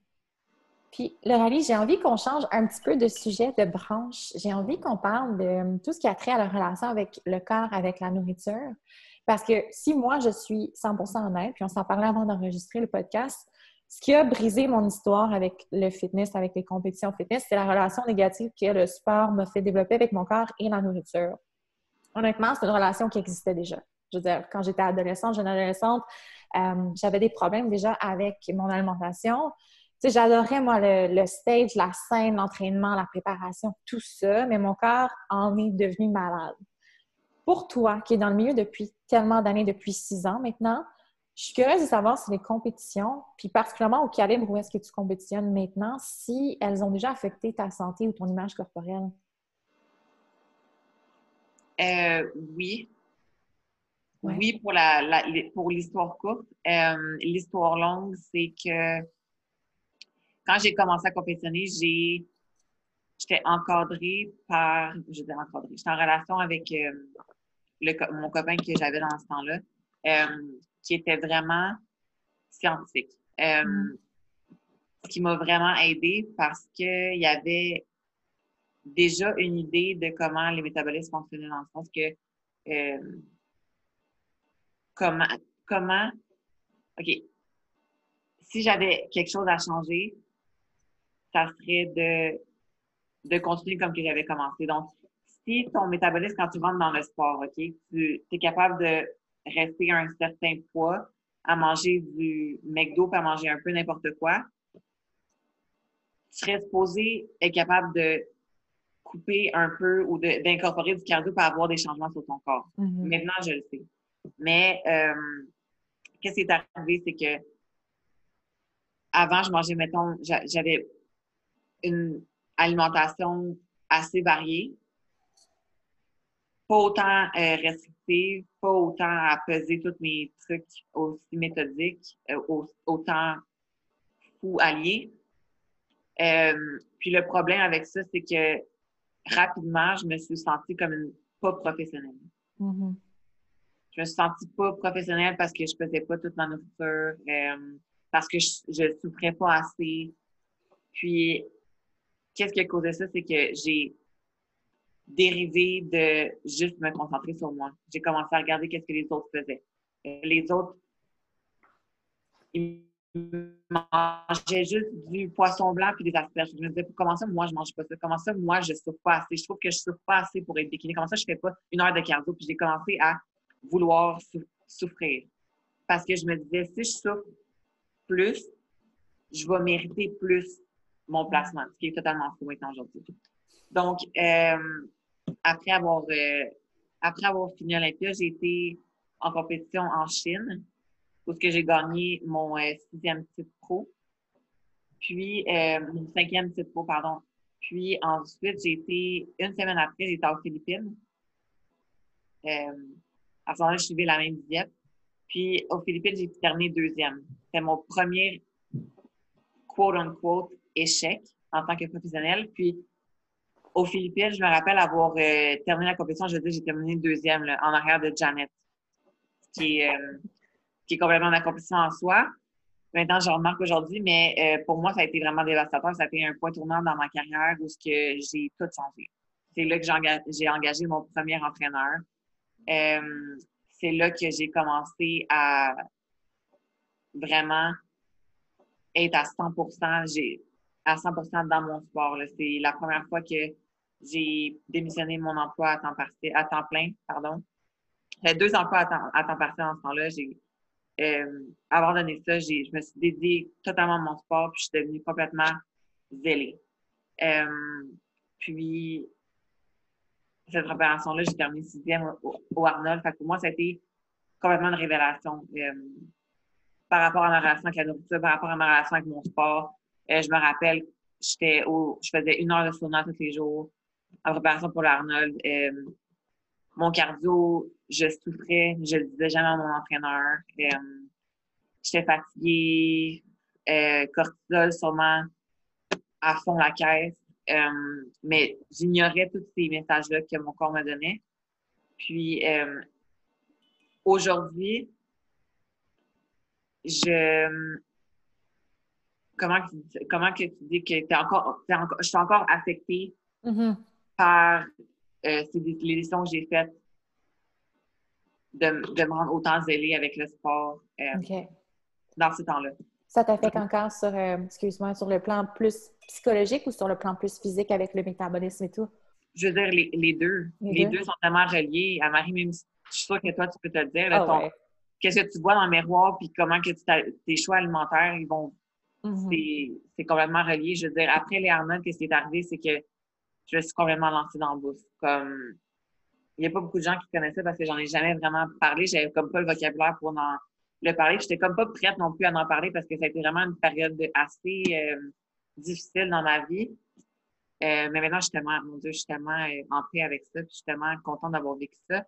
Puis, Laurelie, j'ai envie qu'on change un petit peu de sujet, de branche. J'ai envie qu'on parle de euh, tout ce qui a trait à la relation avec le corps, avec la nourriture. Parce que si moi, je suis 100 honnête, puis on s'en parlait avant d'enregistrer le podcast, ce qui a brisé mon histoire avec le fitness, avec les compétitions fitness, c'est la relation négative que le sport m'a fait développer avec mon corps et la nourriture. Honnêtement, c'est une relation qui existait déjà. Je veux dire, quand j'étais adolescente, jeune adolescente, euh, j'avais des problèmes déjà avec mon alimentation j'adorais, moi, le, stage, la scène, l'entraînement, la préparation, tout ça, mais mon corps en est devenu malade. Pour toi, qui es dans le milieu depuis tellement d'années, depuis six ans maintenant, je suis curieuse de savoir si les compétitions, puis particulièrement au calibre où est-ce que tu compétitionnes maintenant, si elles ont déjà affecté ta santé ou ton image corporelle? Euh, oui. Oui, pour la, pour l'histoire courte. Euh, l'histoire longue, c'est que quand j'ai commencé à compétitionner, j'ai j'étais encadrée par, je veux encadrée, j'étais en relation avec euh, le, mon copain que j'avais dans ce temps-là, euh, qui était vraiment scientifique. Euh, mm. Ce qui m'a vraiment aidée parce qu'il y avait déjà une idée de comment les métabolismes fonctionnaient dans le sens que comment, comment, OK, si j'avais quelque chose à changer, ça serait de, de continuer comme que j'avais commencé. Donc, si ton métabolisme, quand tu rentres dans le sport, OK, tu es capable de rester à un certain poids, à manger du McDo, puis à manger un peu n'importe quoi, tu serais supposé être capable de couper un peu ou d'incorporer du cardio pour avoir des changements sur ton corps. Mm-hmm. Maintenant, je le sais. Mais euh, qu'est-ce qui est arrivé, c'est que avant, je mangeais, mettons, j'avais une alimentation assez variée, pas autant euh, restrictive, pas autant à peser tous mes trucs aussi méthodiques, euh, autant fou alliés. Euh, puis le problème avec ça, c'est que rapidement, je me suis sentie comme une pas professionnelle. Mm-hmm. Je me suis pas professionnelle parce que je faisais pas toute ma nourriture, parce que je, je souffrais pas assez. Puis qu'est-ce qui a causé ça? C'est que j'ai dérivé de juste me concentrer sur moi. J'ai commencé à regarder qu'est-ce que les autres faisaient. Les autres, ils mangeaient juste du poisson blanc puis des asperges. Je me disais, comment ça, moi, je mange pas ça? Comment ça, moi, je souffre pas assez? Je trouve que je souffre pas assez pour être bikini. Comment ça, je fais pas une heure de cardio? Puis j'ai commencé à vouloir souffrir. Parce que je me disais, si je souffre plus, je vais mériter plus mon placement, ce qui est totalement faux maintenant aujourd'hui. Donc, euh, après, avoir, euh, après avoir fini Olympia, j'ai été en compétition en Chine, où j'ai gagné mon euh, sixième titre pro, puis mon cinquième titre pro, pardon. Puis ensuite, j'ai été, une semaine après, j'étais aux Philippines. À ce moment-là, je suivais la même diète. Puis aux Philippines, j'ai terminé deuxième. C'était mon premier quote-unquote échec en tant que professionnel. Puis, aux Philippines, je me rappelle avoir euh, terminé la compétition, je dire, j'ai terminé deuxième en arrière de Janet, qui est, euh, qui est complètement la compétition en soi. Maintenant, je remarque aujourd'hui, mais euh, pour moi, ça a été vraiment dévastateur. Ça a été un point tournant dans ma carrière où j'ai tout changé. C'est là que j'ai engagé mon premier entraîneur. C'est là que j'ai commencé à vraiment être à 100 J'ai à 100% dans mon sport. C'est la première fois que j'ai démissionné mon emploi à temps, à temps plein. Pardon. J'avais deux emplois à temps, à temps partiel en ce temps-là. J'ai euh, abandonné ça. Je me suis dédiée totalement à mon sport, puis je suis devenue complètement zélée. Euh, puis, cette opération-là, j'ai terminé sixième au, Arnold. Fait que pour moi, ça a été complètement une révélation euh, par rapport à ma relation avec la nourriture, par rapport à ma relation avec mon sport. Euh, je me rappelle, j'étais au, je faisais une heure de sauna tous les jours en préparation pour l'Arnold. Euh, mon cardio, je souffrais, je le disais jamais à mon entraîneur. J'étais fatiguée, cortisol sûrement à fond la caisse. Euh, mais j'ignorais tous ces messages-là que mon corps me donnait. Puis euh, aujourd'hui, je comment comment que tu dis que es encore, encore je suis encore affectée mm-hmm. par euh, les décisions que j'ai faites de, de, me rendre autant zélée avec le sport dans ce temps-là. Ça t'affecte encore sur, excuse-moi, sur le plan plus psychologique ou sur le plan plus physique avec le métabolisme et tout? Je veux dire, les, deux. Les, deux. sont tellement reliés. À Marie, même je suis sûre que toi, tu peux te le dire. Ah qu'est-ce que tu vois dans le miroir, puis comment que tes choix alimentaires, ils vont. Mm-hmm. C'est complètement relié. Je veux dire, après les hormones, qu'est-ce qui est arrivé, c'est que je me suis complètement lancée dans le bouffe. Comme, il n'y a pas beaucoup de gens qui connaissaient parce que j'en ai jamais vraiment parlé. J'avais comme pas le vocabulaire pour en le parler. J'étais comme pas prête non plus à en parler parce que ça a été vraiment une période assez euh, difficile dans ma vie. Euh, mais maintenant, je suis tellement, mon Dieu, je suis tellement euh, en paix avec ça, puis je suis tellement contente d'avoir vécu ça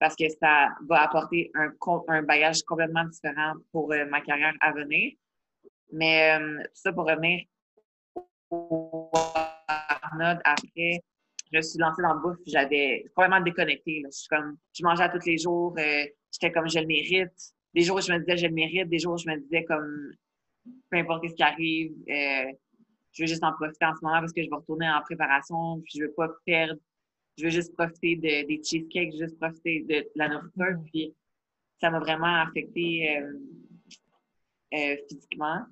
parce que ça va apporter un, un bagage complètement différent pour euh, ma carrière à venir. Mais tout ça pour revenir au Arnaud, après, je me suis lancée dans le bouffe, j'avais complètement déconnecté. Je, suis comme, je mangeais tous les jours, j'étais comme je le mérite. Des jours où je me disais je le mérite, des jours où je me disais comme peu importe ce qui arrive, je veux juste en profiter en ce moment parce que je vais retourner en préparation, puis je veux pas perdre. Je veux juste profiter de, des cheesecakes, juste profiter de, la nourriture. Mm. Puis ça m'a vraiment affecté euh, euh, physiquement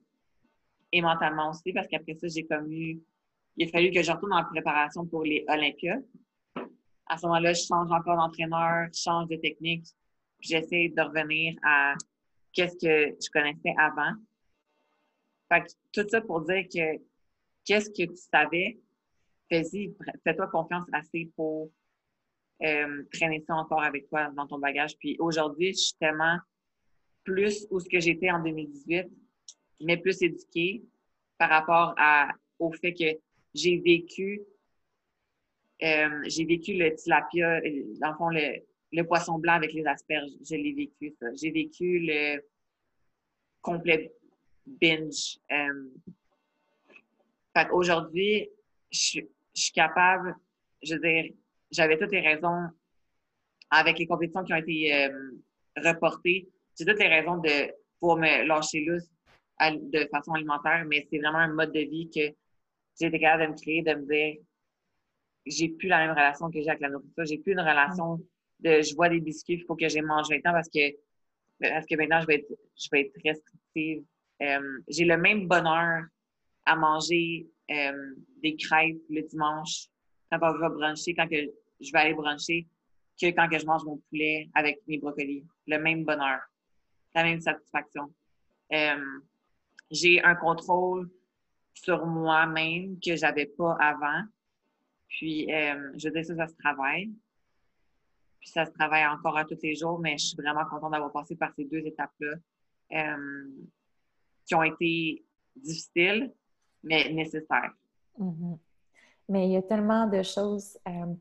et mentalement aussi parce qu'après ça, j'ai comme eu. Il a fallu que je retourne en préparation pour les Olympias. À ce moment-là, je change encore d'entraîneur, je change de technique, j'essaie de revenir à qu'est-ce que je connaissais avant. Fait que tout ça pour dire que qu'est-ce que tu savais, fais-y, fais-toi confiance assez pour euh, traîner ça encore avec toi dans ton bagage. Puis aujourd'hui, je suis tellement plus où ce que j'étais en 2018, mais plus éduquée par rapport à, au fait que j'ai vécu euh, j'ai vécu le tilapia, euh, dans le fond, le, poisson blanc avec les asperges. Je l'ai vécu, ça. J'ai vécu le complet binge. Aujourd'hui, je, suis capable, je veux dire, j'avais toutes les raisons avec les compétitions qui ont été euh, reportées. J'ai toutes les raisons de pour me lâcher lousse de façon alimentaire, mais c'est vraiment un mode de vie que j'ai été capable de me créer, de me dire j'ai plus la même relation que j'ai avec la nourriture. J'ai plus une relation de je vois des biscuits, il faut que j'ai mangé maintenant parce que parce que maintenant je vais être je vais être restrictive. Euh, j'ai le même bonheur à manger euh, des crêpes le dimanche quand on va bruncher, quand que je vais aller bruncher, que quand que je mange mon poulet avec mes brocolis. Le même bonheur, la même satisfaction. Euh, j'ai un contrôle sur moi-même que j'avais pas avant. Puis, euh, je dis ça, ça se travaille. Puis, ça se travaille encore à tous les jours, mais je suis vraiment contente d'avoir passé par ces deux étapes-là qui ont été difficiles, mais nécessaire. Mm-hmm. Mais il y a tellement de choses euh,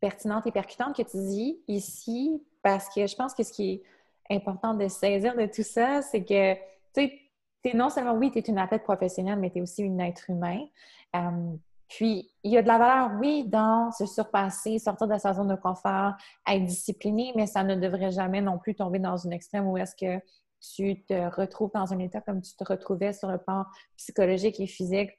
pertinentes et percutantes que tu dis ici, parce que je pense que ce qui est important de saisir de tout ça, c'est que, tu sais, non seulement, oui, tu es une athlète professionnelle, mais tu es aussi une être humain. Euh, puis, il y a de la valeur, oui, dans se surpasser, sortir de sa zone de confort, être discipliné, mais ça ne devrait jamais non plus tomber dans un extrême où est-ce que tu te retrouves dans un état comme tu te retrouvais sur le plan psychologique et physique,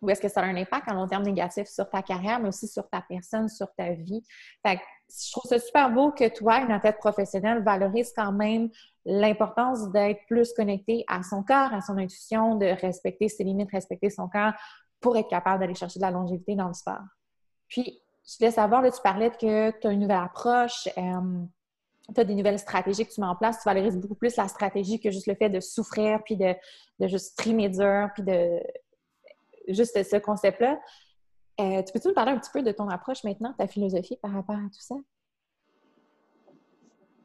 ou est-ce que ça a un impact à long terme négatif sur ta carrière, mais aussi sur ta personne, sur ta vie. Fait que je trouve ça super beau que toi, une athlète professionnelle, valorise quand même l'importance d'être plus connecté à son corps, à son intuition, de respecter ses limites, respecter son corps pour être capable d'aller chercher de la longévité dans le sport. Puis, je voulais savoir, là, tu parlais que tu as une nouvelle approche. Euh, tu as des nouvelles stratégies que tu mets en place, tu valorises beaucoup plus la stratégie que juste le fait de souffrir, puis de, de juste trimer dur, puis de juste ce concept-là. Euh, tu peux-tu nous parler un petit peu de ton approche maintenant, ta philosophie par rapport à tout ça?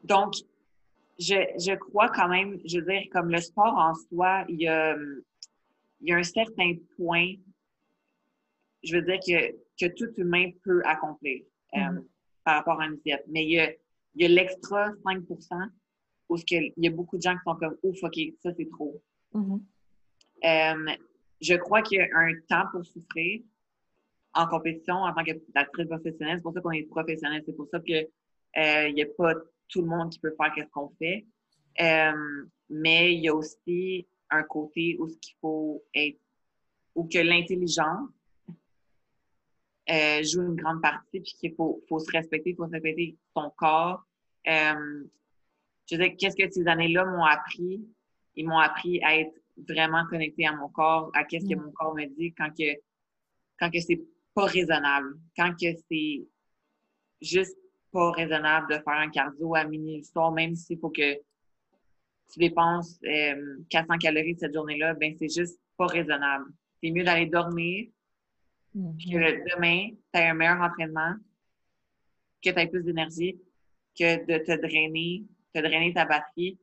Donc, je, je crois quand même, je veux dire, comme le sport en soi, il y a, il y a un certain point, je veux dire, que, que tout humain peut accomplir euh, mm-hmm. par rapport à une diète. Mais il y a, il y a l'extra 5% où il y a beaucoup de gens qui sont comme ouf, OK, ça c'est trop. Mm-hmm. Euh, je crois qu'il y a un temps pour souffrir en compétition en tant qu'actrice professionnelle. C'est pour ça qu'on est professionnel. C'est pour ça qu'il euh, n'y a pas tout le monde qui peut faire ce qu'on fait. Euh, mais il y a aussi un côté où ce qu'il faut être, ou que l'intelligence euh, joue une grande partie, puis qu'il faut, faut, se respecter, il faut respecter son corps. Euh, je veux dire, qu'est-ce que ces années-là m'ont appris? Ils m'ont appris à être vraiment connecté à mon corps, à qu'est-ce que mm. mon corps me dit quand que, quand que c'est pas raisonnable, quand que c'est juste pas raisonnable de faire un cardio à mini le soir, même s'il faut que tu dépenses 400 euh, calories cette journée-là, ben c'est juste pas raisonnable. C'est mieux d'aller dormir, mm-hmm. que demain, tu aies un meilleur entraînement, que tu aies plus d'énergie, que de te drainer, te drainer ta batterie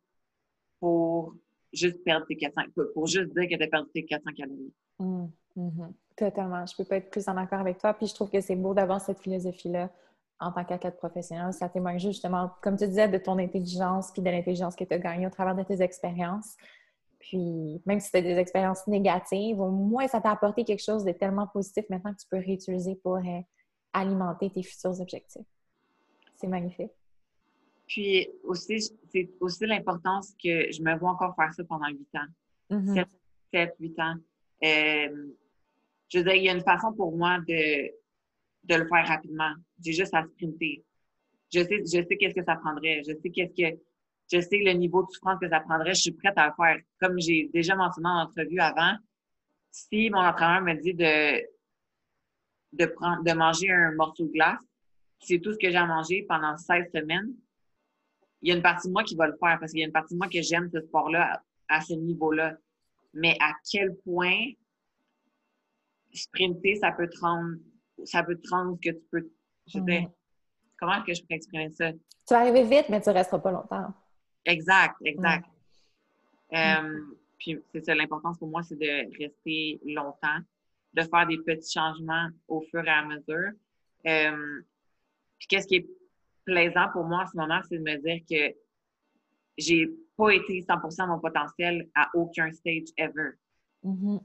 pour juste perdre tes 400, pour juste dire que tu as perdu tes 400 calories. Mm, mm-hmm. Totalement. Je peux pas être plus en accord avec toi. Puis je trouve que c'est beau d'avoir cette philosophie-là en tant qu'athlète professionnel. Ça témoigne justement, comme tu disais, de ton intelligence puis de l'intelligence que tu as gagnée au travers de tes expériences. Puis même si c'était des expériences négatives, au moins ça t'a apporté quelque chose de tellement positif maintenant que tu peux réutiliser pour euh, alimenter tes futurs objectifs. C'est magnifique. Puis aussi, c'est aussi l'importance que je me vois encore faire ça pendant huit ans. 7, mm 8 ans. Euh, je veux dire, il y a une façon pour moi de, de le faire rapidement. J'ai juste à sprinter. Je sais, je sais qu'est-ce que ça prendrait. Je sais qu'est-ce que, je sais le niveau de souffrance que ça prendrait. Je suis prête à le faire. Comme j'ai déjà mentionné en entrevue avant, si mon entraîneur me dit de, de prendre, de manger un morceau de glace, c'est tout ce que j'ai à manger pendant 16 semaines, il y a une partie de moi qui va le faire parce qu'il y a une partie de moi que j'aime ce sport-là à, ce niveau-là. Mais à quel point sprinter, ça peut te rendre, ça peut te rendre ce que tu peux. Je mm. comment est-ce que je peux exprimer ça? Tu vas arriver vite, mais tu ne resteras pas longtemps. Exact, exact. Euh, puis c'est ça, l'importance pour moi, c'est de rester longtemps, de faire des petits changements au fur et à mesure. Euh, puis qu'est-ce qui est plaisant pour moi en ce moment, c'est de me dire que j'ai pas été 100% mon potentiel à aucun stage ever. Mm-hmm.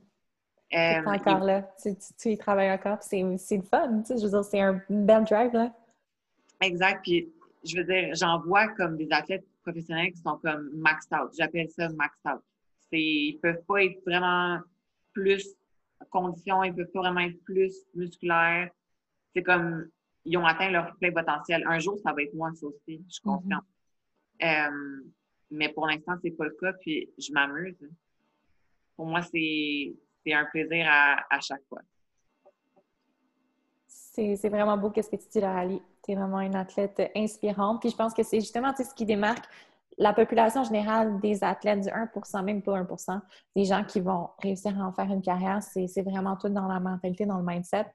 Euh, encore là. Tu, y travailles encore, c'est le fun. Tu sais, je veux dire, c'est un bel drive, là. Exact. Puis, je veux dire, j'en vois comme des athlètes professionnels qui sont comme maxed out. J'appelle ça maxed out. Ils peuvent pas être vraiment plus conditions, ils peuvent pas vraiment être plus musculaires. C'est comme, ils ont atteint leur plein potentiel. Un jour, ça va être moi, ça aussi. Je suis mm-hmm. confiante. Euh, mais pour l'instant, c'est pas le cas, puis je m'amuse. Pour moi, c'est c'est un plaisir à, chaque fois. C'est vraiment beau qu'est-ce que tu dis là, Ali. Tu es vraiment une athlète inspirante. Puis je pense que c'est justement ce qui démarque la population générale des athlètes du 1% même pas 1% des gens qui vont réussir à en faire une carrière. C'est vraiment tout dans la mentalité, dans le mindset.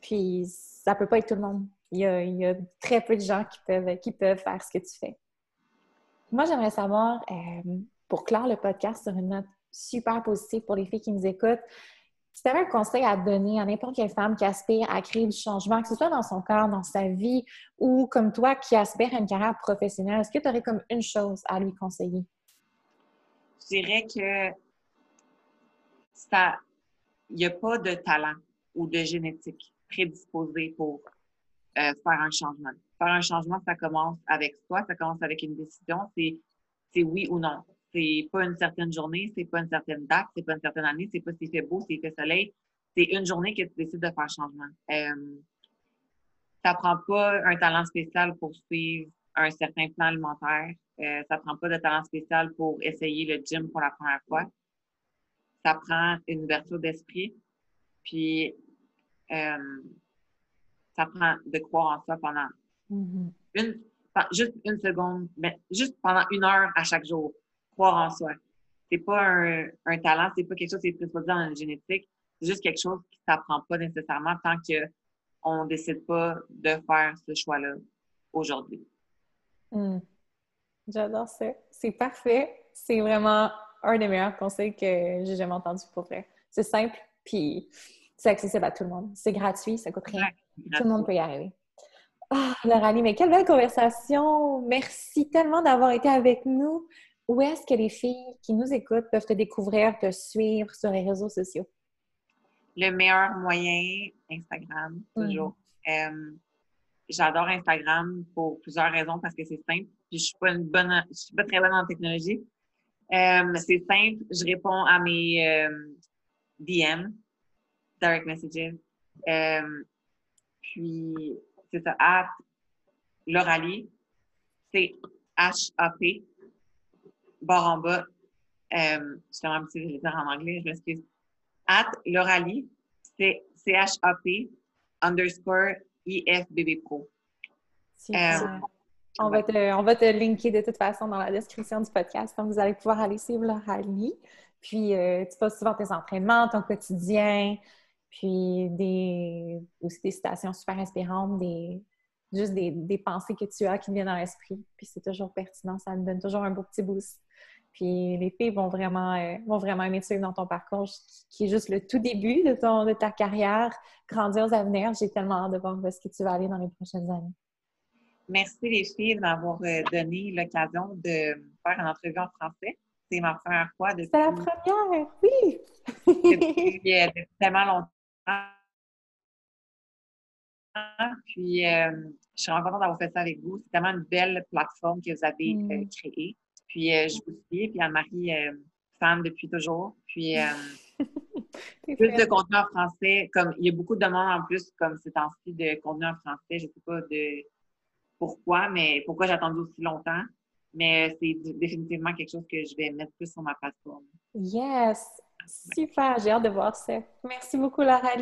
Puis ça peut pas être tout le monde. Il y a, très peu de gens qui peuvent, faire ce que tu fais. Moi, j'aimerais savoir, euh, pour clore le podcast sur une note super positif pour les filles qui nous écoutent. Si tu avais un conseil à donner à n'importe quelle femme qui aspire à créer du changement, que ce soit dans son corps, dans sa vie, ou comme toi qui aspire à une carrière professionnelle, est-ce que tu aurais comme une chose à lui conseiller? Je dirais que ça, il n'y a pas de talent ou de génétique prédisposé pour euh, faire un changement. Faire un changement, ça commence avec soi, ça commence avec une décision, c'est oui ou non. C'est pas une certaine journée, c'est pas une certaine date, c'est pas une certaine année, c'est pas s'il fait beau, s'il fait soleil. C'est une journée que tu décides de faire changement. Euh, ça prend pas un talent spécial pour suivre un certain plan alimentaire. Euh, ça prend pas de talent spécial pour essayer le gym pour la première fois. Ça prend une ouverture d'esprit. Puis, euh, ça prend de croire en soi pendant mm-hmm. une, juste une seconde, mais juste pendant une heure à chaque jour croire en soi. C'est pas un, un talent, c'est pas quelque chose qui est préposé dans la génétique. C'est juste quelque chose qui s'apprend pas nécessairement tant qu'on ne décide pas de faire ce choix-là aujourd'hui. Hmm. J'adore ça. C'est parfait. C'est vraiment un des meilleurs conseils que j'ai jamais entendu pour vrai. C'est simple, puis c'est accessible à tout le monde. C'est gratuit, ça coûte rien. tout le monde peut y arriver. Ah, Lauranie, mais quelle belle conversation! Merci tellement d'avoir été avec nous où est-ce que les filles qui nous écoutent peuvent te découvrir, te suivre sur les réseaux sociaux? Le meilleur moyen, Instagram, toujours. Mm. J'adore Instagram pour plusieurs raisons parce que c'est simple. Puis je suis pas une bonne, je suis pas très bonne en technologie. c'est simple. Je réponds à mes DM, direct messages. puis c'est ça, at L'Oralie, c'est H-A-P, barre en bas. Euh, je un petit je vais dire en anglais, je m'excuse. At L'Oralie, c'est C-H-A-P underscore IFBB Pro. Euh, on, va te, on va te linker de toute façon dans la description du podcast, donc vous allez pouvoir aller suivre L'Oralie. Puis, euh, tu passes souvent tes entraînements, ton quotidien, puis des, aussi des citations super inspirantes, des, juste des, des, pensées que tu as qui viennent dans l'esprit. Puis c'est toujours pertinent, ça me donne toujours un beau petit boost. Puis les filles vont vraiment, euh, vont vraiment aimer suivre dans ton parcours, qui est juste le tout début de, ton, de ta carrière grandiose à venir. J'ai tellement hâte de voir où est-ce que tu vas aller dans les prochaines années. Merci les filles de m'avoir euh, donné l'occasion de faire une entrevue en français. C'est ma première fois depuis... C'est la première, oui! depuis, euh, depuis tellement longtemps. Puis, euh, je suis vraiment contente d'avoir fait ça avec vous. C'est tellement une belle plateforme que vous avez euh, mm. créée. Puis, euh, je vous suis. Puis, Anne-Marie, fan depuis toujours. Puis, plus de contenu en français. Comme, il y a beaucoup de demandes en plus, comme ces temps-ci, de contenu en français. Je ne sais pas de pourquoi, mais pourquoi j'ai attendu aussi longtemps. Mais c'est définitivement quelque chose que je vais mettre plus sur ma plateforme. Yes! Super! J'ai hâte de voir ça. Merci beaucoup, Laura